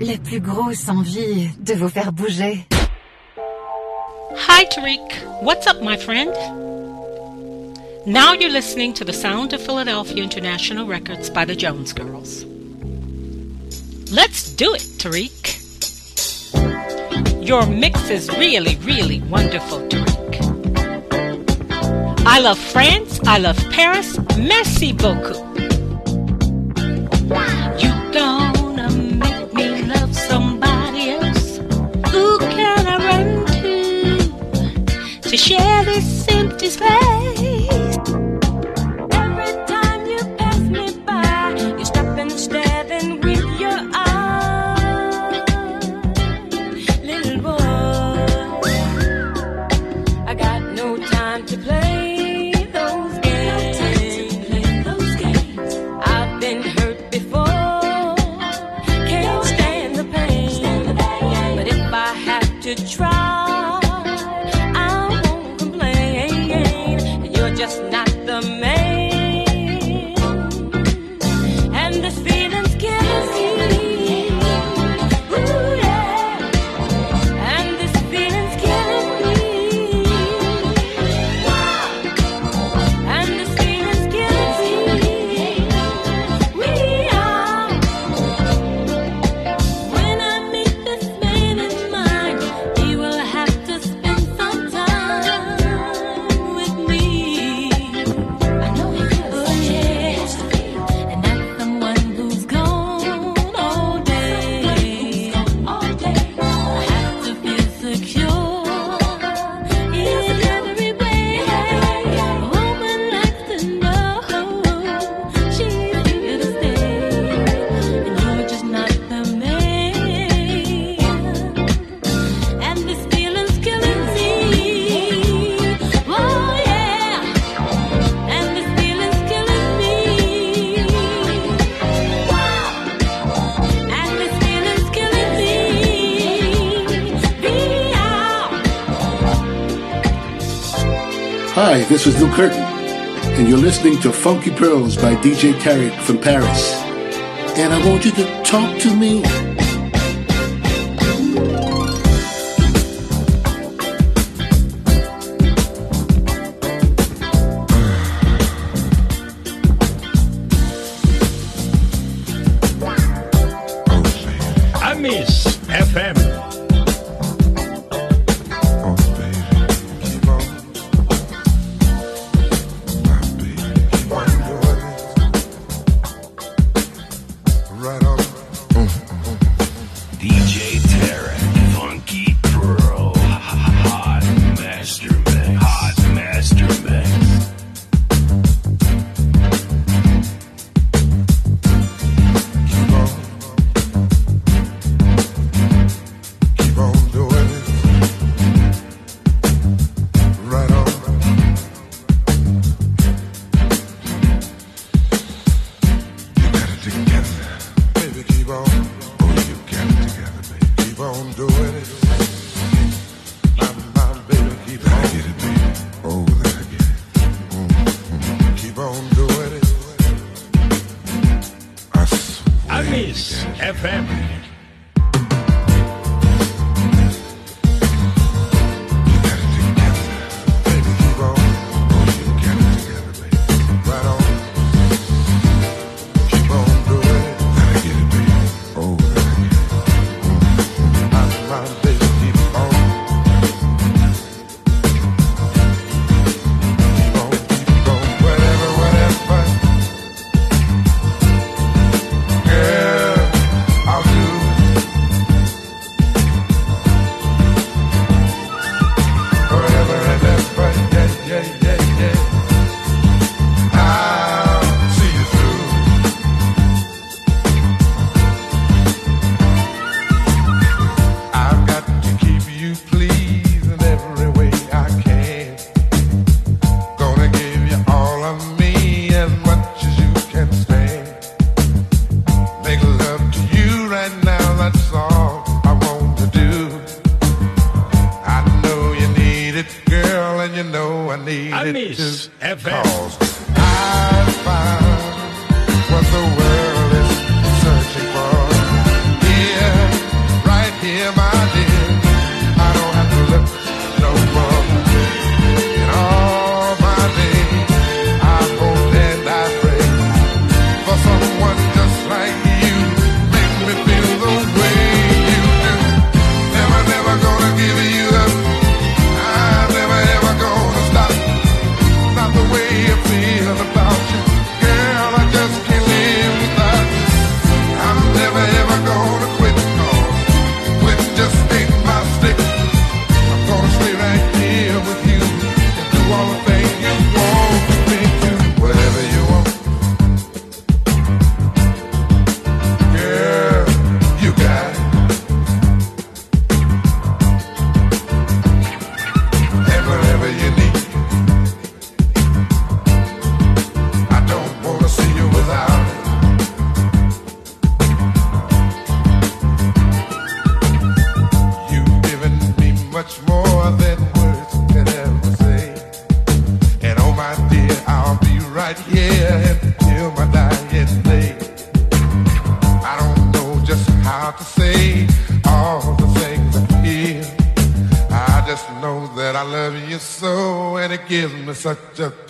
la plus grosse envie de vous faire bouger. Hi, Tarek. What's up, my friend? Now you're listening to the sound of Philadelphia International Records by the Jones Girls. Let's do it, Tarek. Your mix is really, really wonderful, Tarek. I love France. I love Paris. Merci beaucoup. To share this empty space? Hi, this is Lou Curtin, and you're listening to Funky Pearls by DJ Tarek from Paris. And I want you to talk to me. FM. It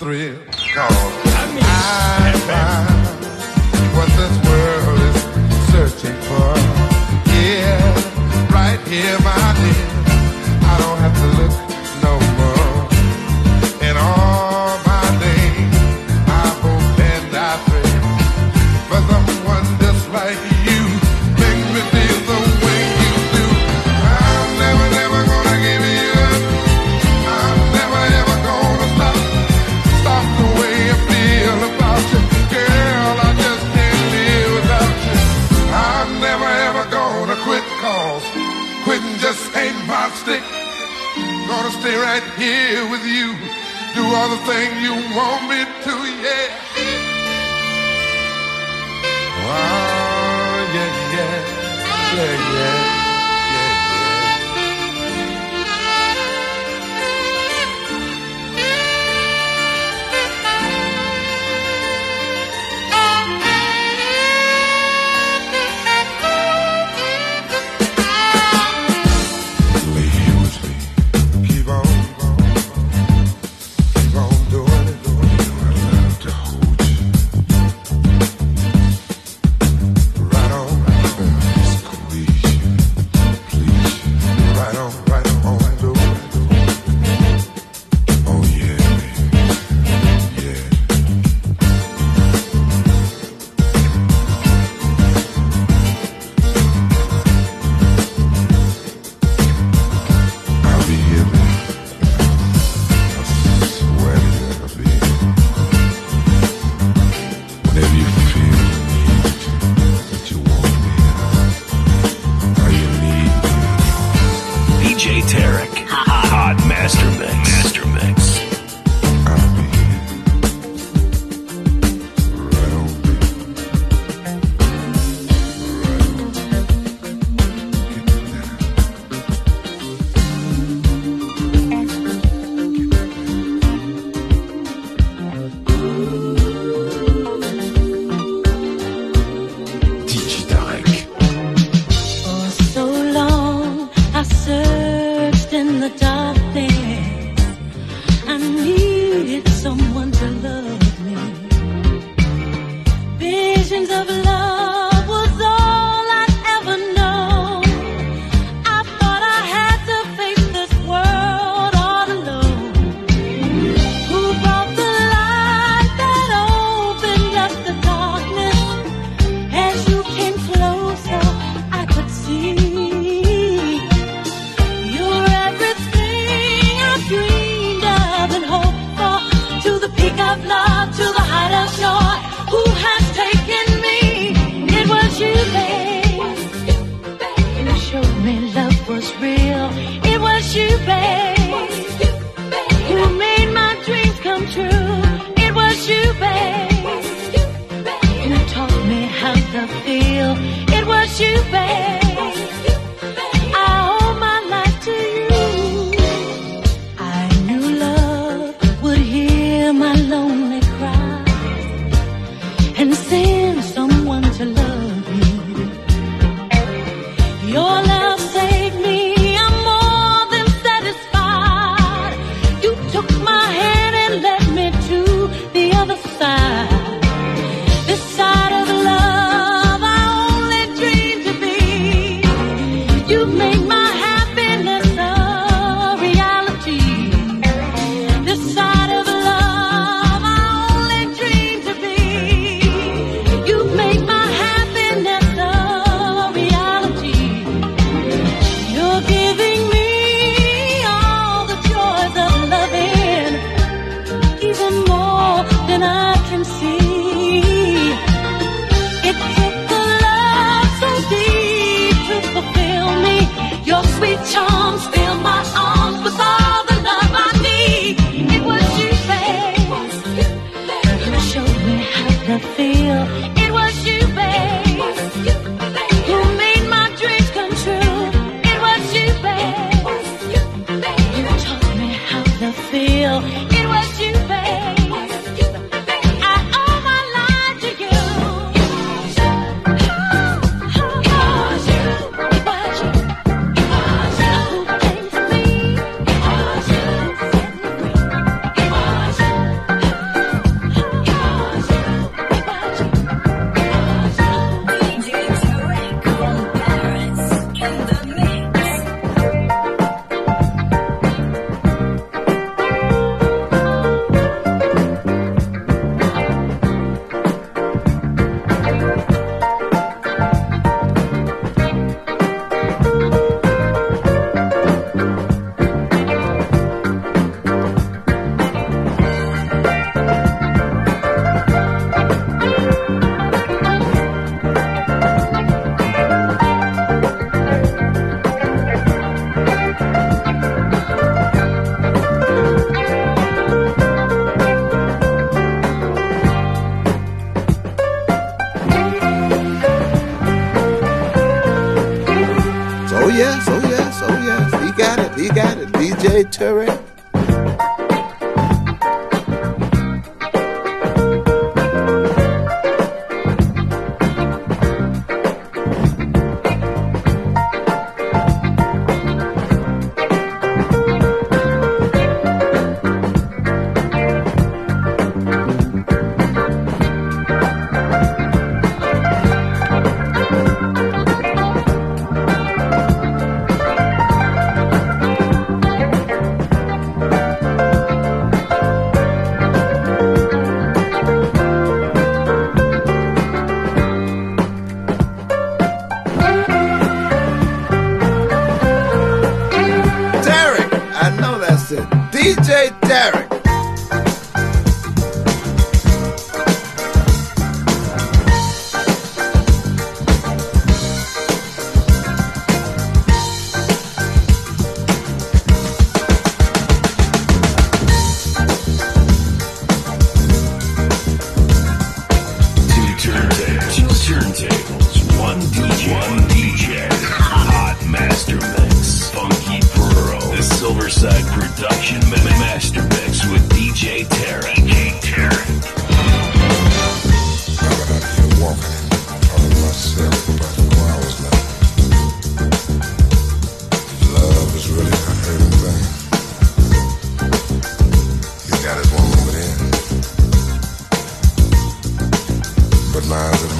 but mine's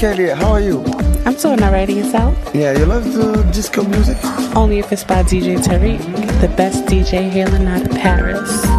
Kelly, how are you? I'm doing alright yourself? Yeah, you love the disco music? Only if it's by DJ Tarek, the best DJ hailing out of Paris.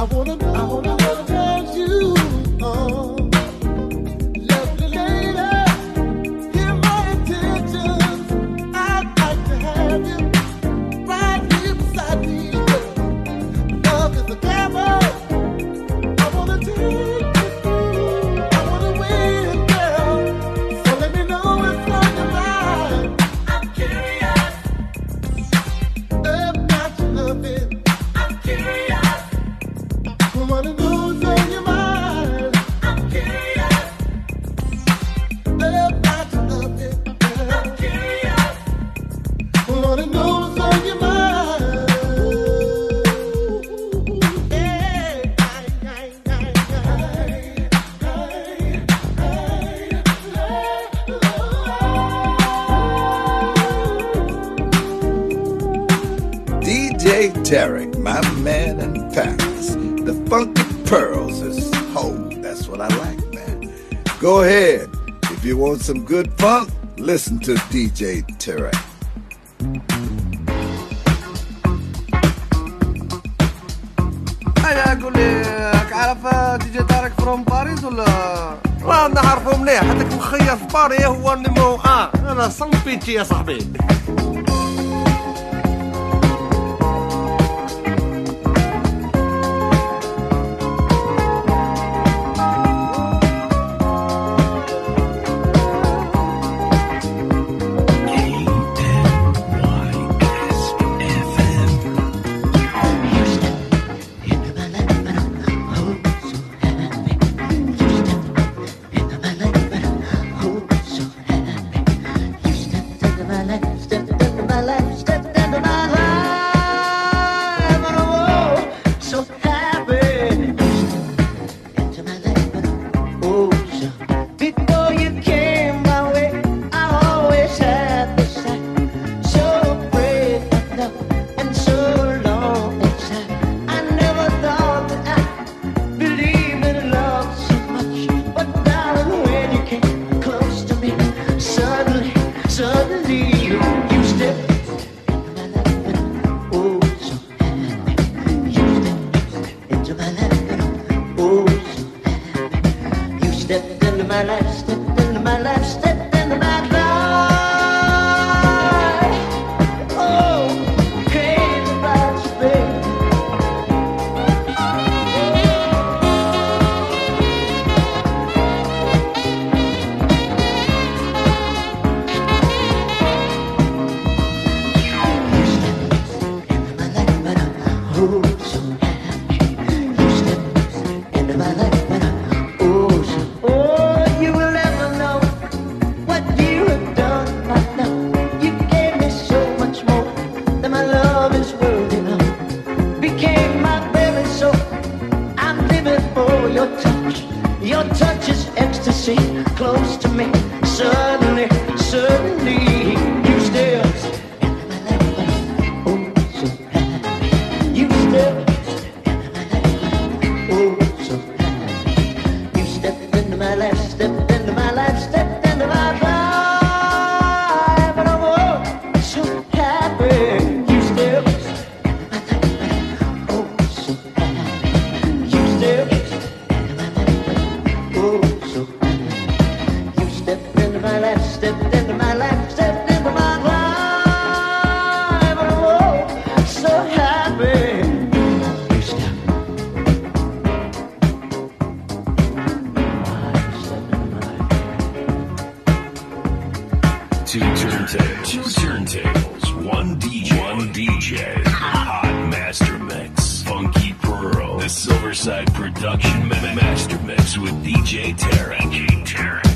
I wanna know. Tarek, my man in Paris. The funky pearls is home. That's what I like, man. Go ahead. If you want some good funk, listen to DJ Tarek. انا اقول لك عارف دي جي طارق فروم باريس ولا راه نعرفو مليح هذاك مخير في باريس هو نيمو ان انا صنبيتي يا صاحبي Two turntables. Two turntables. One DJ. One DJ. Hot Master Mix. Funky Pearl. The Silverside Production Master Mix with DJ Terra. DJ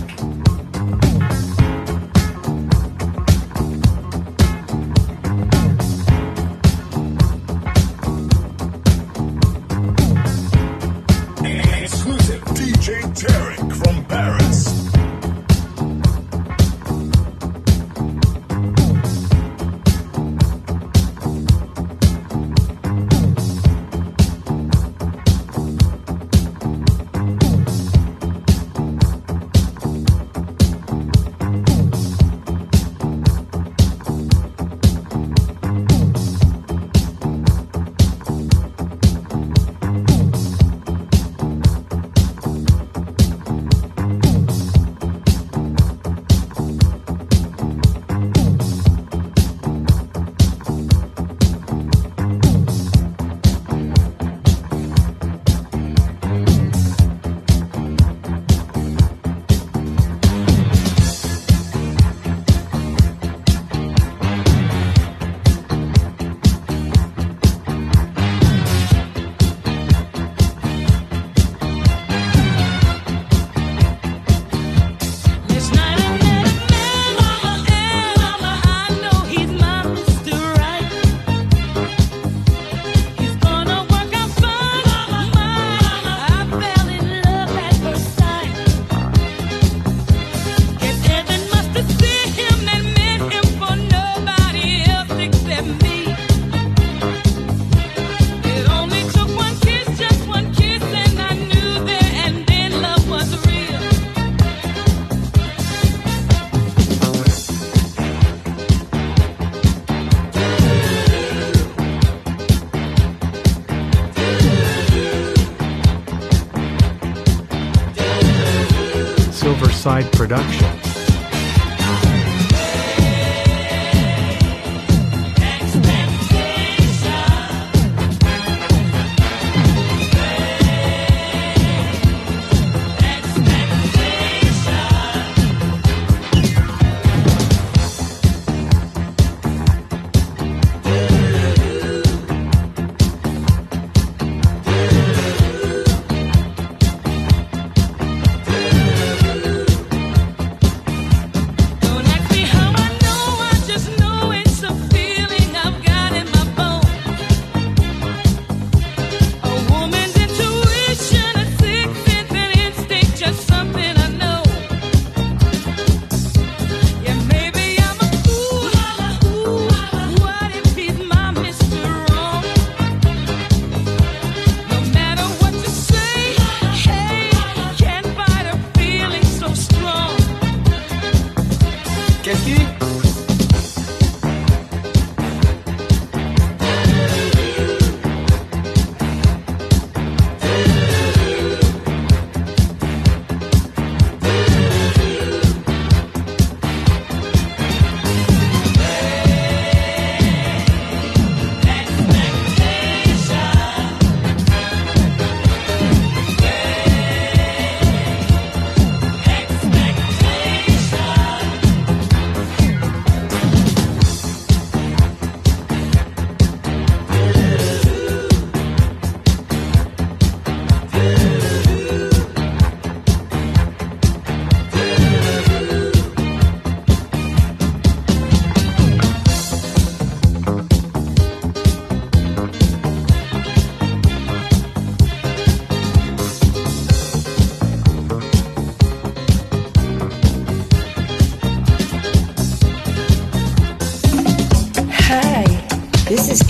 Riverside Productions.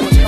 Told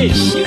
Mexer.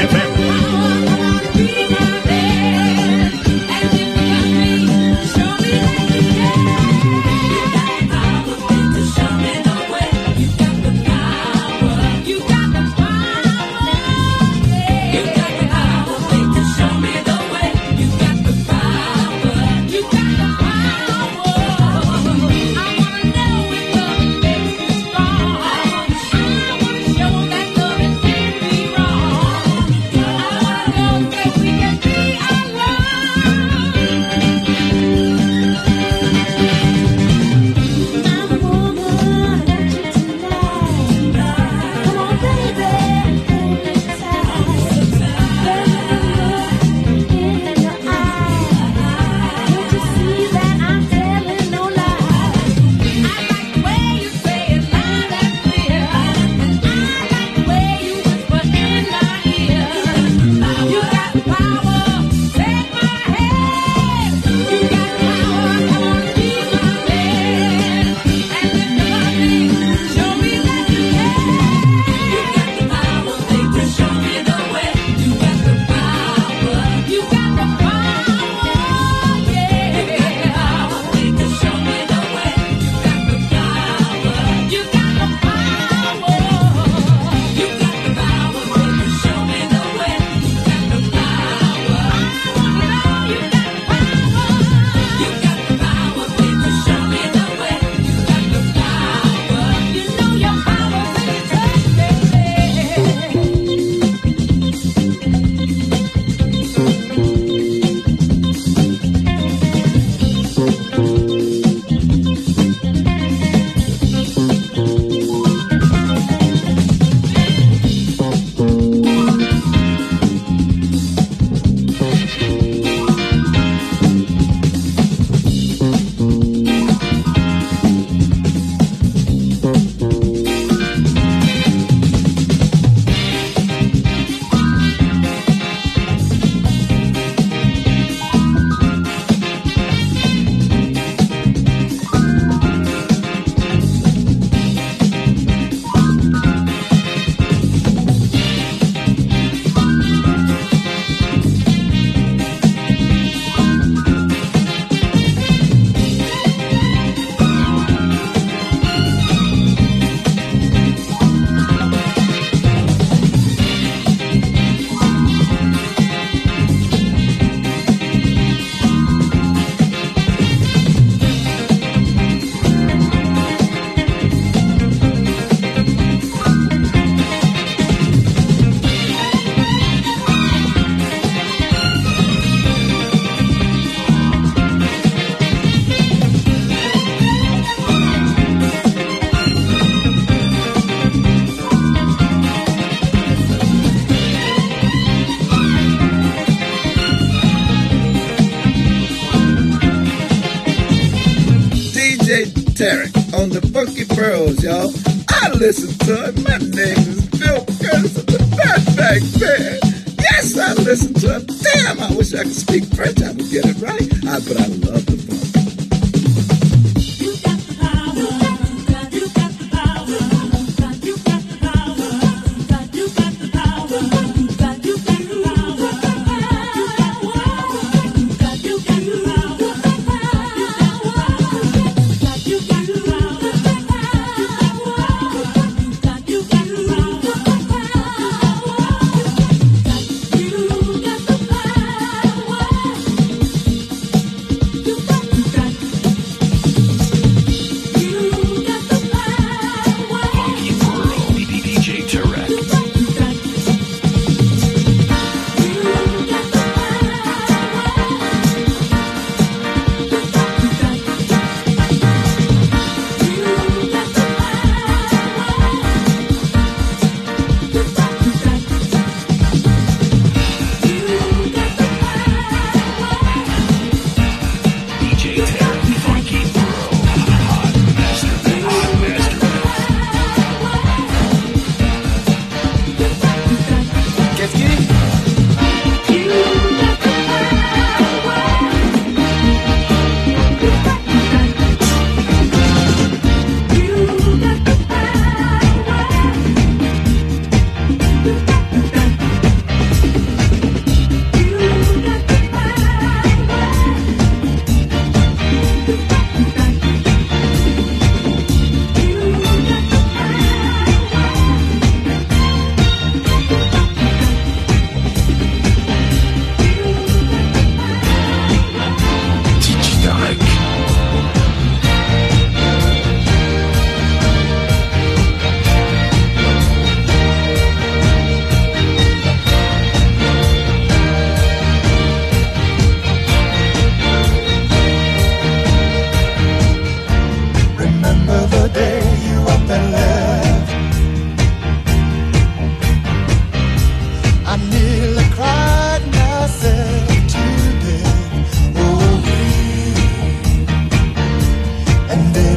On the Funky Pearls, y'all. I listen to it. My name is Bill Curtis of the Fatback Band. Yes, I listen to it. Damn, I wish I could speak French. I would get it right. I, but I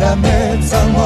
la mer de San Juan.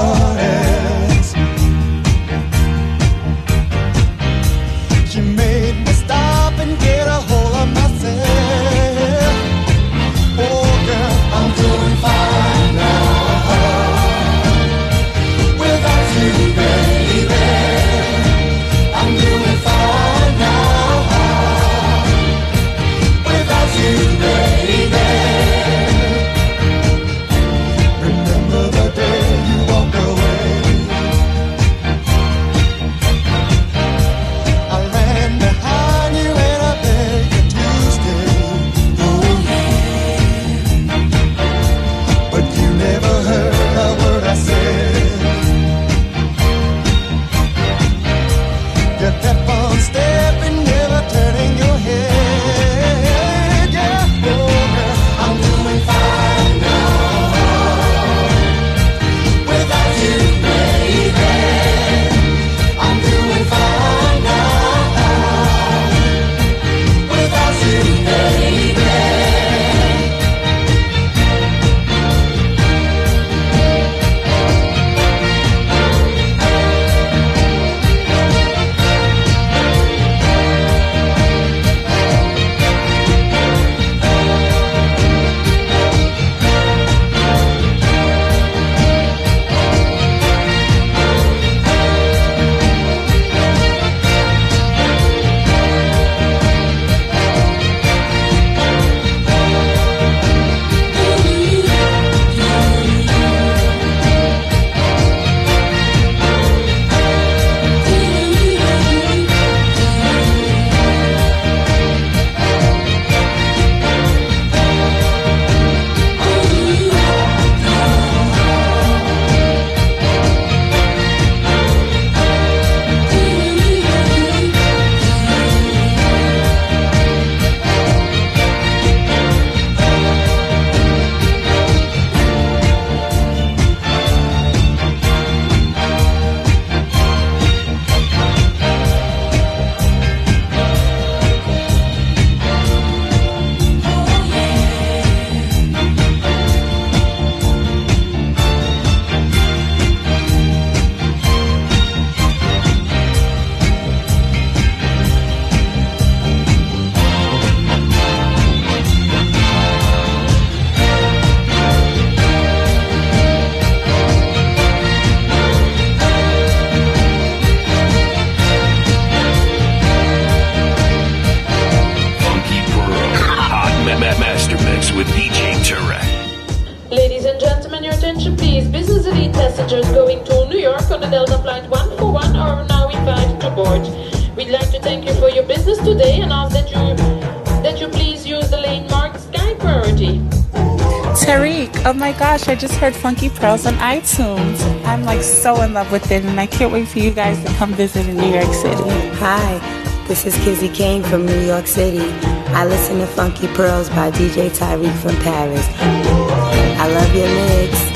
Heard Funky Pearls on iTunes. I'm like so in love with it, and I can't wait for you guys to come visit in New York City. Hi, this is Kizzy King from New York City. I listen to Funky Pearls by DJ Tarek from Paris. I love your mix.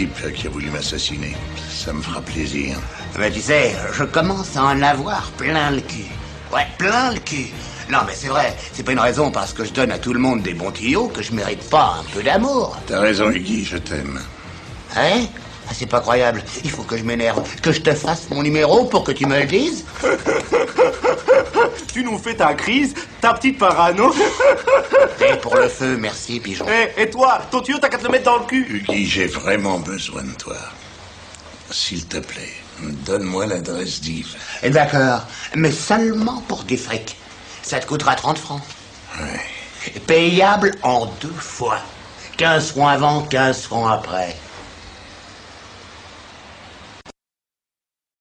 Type qui a voulu m'assassiner. Ça me fera plaisir. Mais tu sais, je commence à en avoir plein le cul. Ouais, plein le cul. Non, mais c'est vrai, c'est pas une raison parce que je donne à tout le monde des bons tuyaux que je mérite pas un peu d'amour. T'as raison, Iggy, je t'aime. Hein? Ah, C'est pas croyable. Il faut que je m'énerve. Que je te fasse mon numéro pour que tu me le dises Tu nous fais ta crise, ta petite parano. Et pour le feu, merci, pigeon. Eh, et toi, ton tuyau, t'as qu'à te le mettre dans le cul. Iggy, j'ai vraiment besoin de toi. S'il te plaît, donne-moi l'adresse d'Yves. Eh, D'accord, mais seulement pour du fric. Ça te coûtera 30 francs. Payable en deux fois. 15 francs avant, 15 francs après.